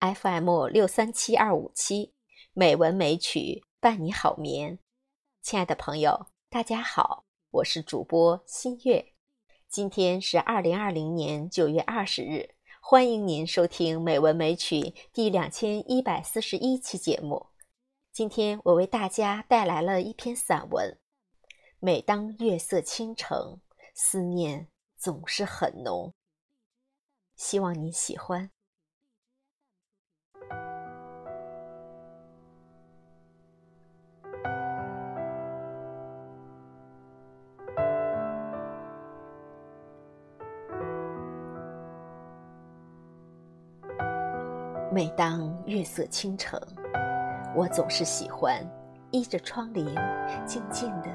FM 六三七二五七，美文美曲伴你好眠。亲爱的朋友，大家好，我是主播新月。今天是二零二零年九月二十日，欢迎您收听《美文美曲》第两千一百四十一期节目。今天我为大家带来了一篇散文。每当月色倾城，思念总是很浓。希望你喜欢。每当月色倾城，我总是喜欢依着窗棂，静静地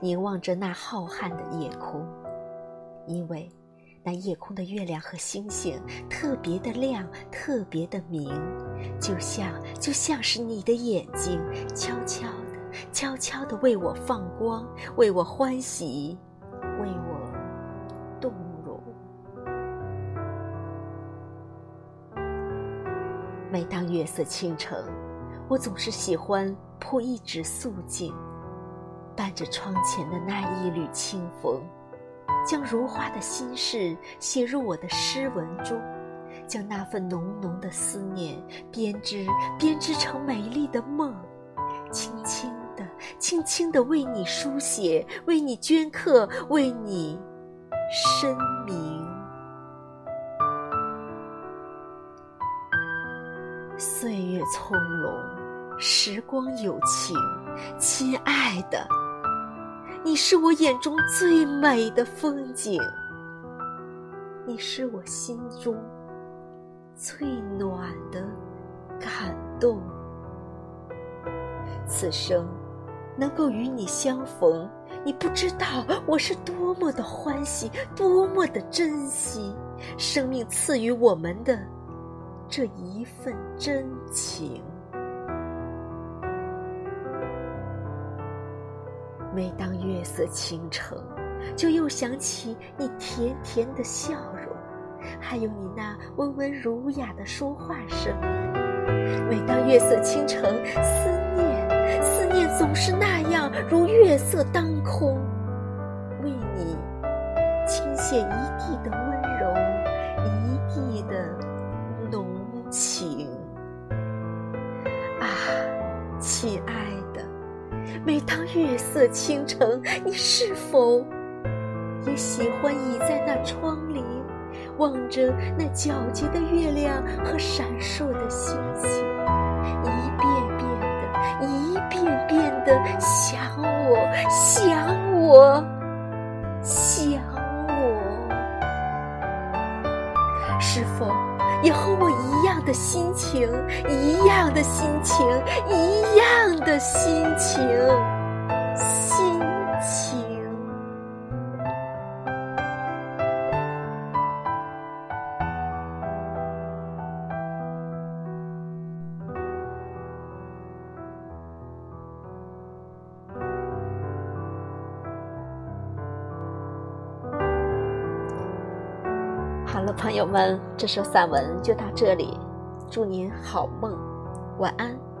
凝望着那浩瀚的夜空，因为那夜空的月亮和星星特别的亮，特别的明，就像就像是你的眼睛，悄悄的、悄悄的为我放光，为我欢喜，为我每当月色倾城，我总是喜欢铺一纸素锦，伴着窗前的那一缕清风，将如花的心事写入我的诗文中，将那份浓浓的思念编织编织成美丽的梦，轻轻地、轻轻地为你书写，为你镌刻，为你申明。岁月从容，时光有情，亲爱的，你是我眼中最美的风景，你是我心中最暖的感动。此生能够与你相逢，你不知道我是多么的欢喜，多么的珍惜生命赐予我们的。这一份真情，每当月色倾城，就又想起你甜甜的笑容，还有你那温文儒雅的说话声。每当月色倾城，思念，思念总是那样如月色当空，为你倾泻一地的温柔，一地的。情啊，亲爱的，每当月色倾城，你是否也喜欢倚在那窗棂，望着那皎洁的月亮和闪烁的星星，一遍遍的，一遍遍的想心情，一样的心情，一样的心情，心情。好了，朋友们，这首散文就到这里。祝您好梦，晚安。